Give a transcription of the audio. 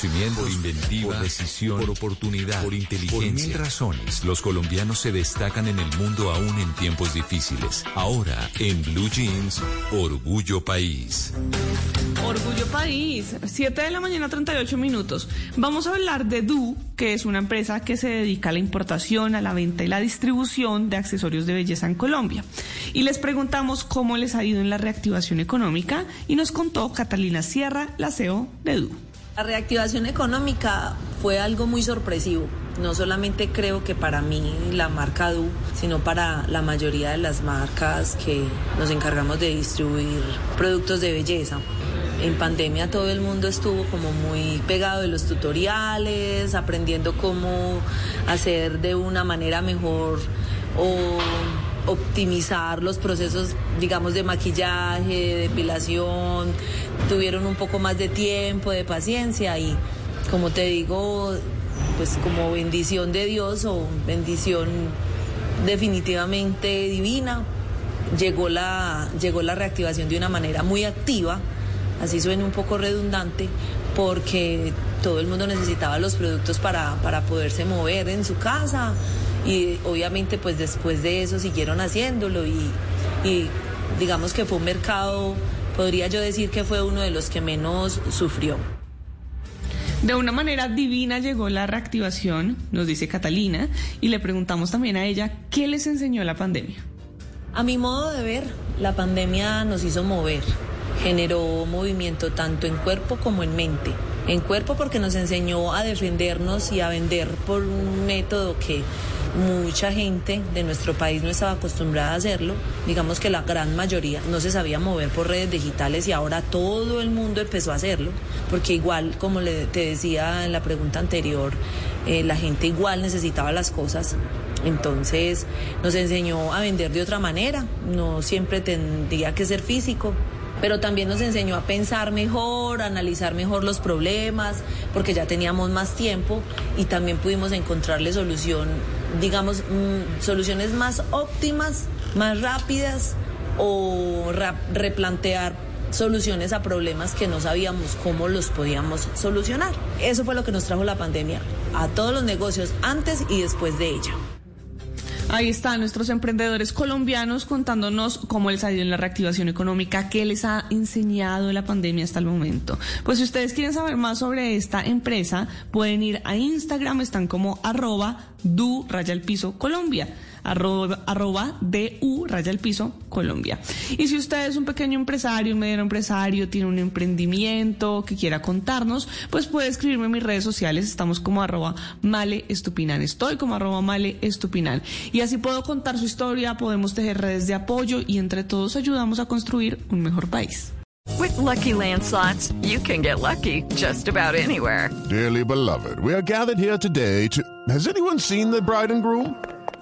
Por inventiva, por decisión, por oportunidad, por inteligencia. Por mil razones, los colombianos se destacan en el mundo aún en tiempos difíciles. Ahora, en Blue Jeans, Orgullo País. Orgullo País, 7 de la mañana 38 minutos. Vamos a hablar de Du, que es una empresa que se dedica a la importación, a la venta y la distribución de accesorios de belleza en Colombia. Y les preguntamos cómo les ha ido en la reactivación económica y nos contó Catalina Sierra, la CEO de Du. La reactivación económica fue algo muy sorpresivo. No solamente creo que para mí la marca Du, sino para la mayoría de las marcas que nos encargamos de distribuir productos de belleza. En pandemia todo el mundo estuvo como muy pegado de los tutoriales, aprendiendo cómo hacer de una manera mejor o optimizar los procesos, digamos, de maquillaje, de depilación, tuvieron un poco más de tiempo, de paciencia y, como te digo, pues como bendición de Dios o bendición definitivamente divina, llegó la, llegó la reactivación de una manera muy activa, así suena un poco redundante, porque todo el mundo necesitaba los productos para, para poderse mover en su casa y obviamente pues después de eso siguieron haciéndolo y, y digamos que fue un mercado, podría yo decir que fue uno de los que menos sufrió. De una manera divina llegó la reactivación, nos dice Catalina, y le preguntamos también a ella qué les enseñó la pandemia. A mi modo de ver, la pandemia nos hizo mover, generó movimiento tanto en cuerpo como en mente. En cuerpo porque nos enseñó a defendernos y a vender por un método que mucha gente de nuestro país no estaba acostumbrada a hacerlo. Digamos que la gran mayoría no se sabía mover por redes digitales y ahora todo el mundo empezó a hacerlo, porque igual, como te decía en la pregunta anterior, eh, la gente igual necesitaba las cosas. Entonces nos enseñó a vender de otra manera, no siempre tendría que ser físico, pero también nos enseñó a pensar mejor, a analizar mejor los problemas, porque ya teníamos más tiempo y también pudimos encontrarle solución, digamos, mm, soluciones más óptimas, más rápidas o replantear soluciones a problemas que no sabíamos cómo los podíamos solucionar. Eso fue lo que nos trajo la pandemia a todos los negocios antes y después de ella. Ahí están nuestros emprendedores colombianos contándonos cómo les ha ido en la reactivación económica, qué les ha enseñado la pandemia hasta el momento. Pues si ustedes quieren saber más sobre esta empresa, pueden ir a Instagram, están como arroba du raya el piso Colombia arroba, arroba DU raya el piso Colombia. Y si usted es un pequeño empresario, un mediano empresario, tiene un emprendimiento que quiera contarnos, pues puede escribirme en mis redes sociales. Estamos como arroba male estupinan. Estoy como arroba male estupinan. Y así puedo contar su historia, podemos tejer redes de apoyo y entre todos ayudamos a construir un mejor país. With lucky landslots, you can get lucky just about anywhere. Dearly beloved, we are gathered here today to. Has anyone seen the bride and groom?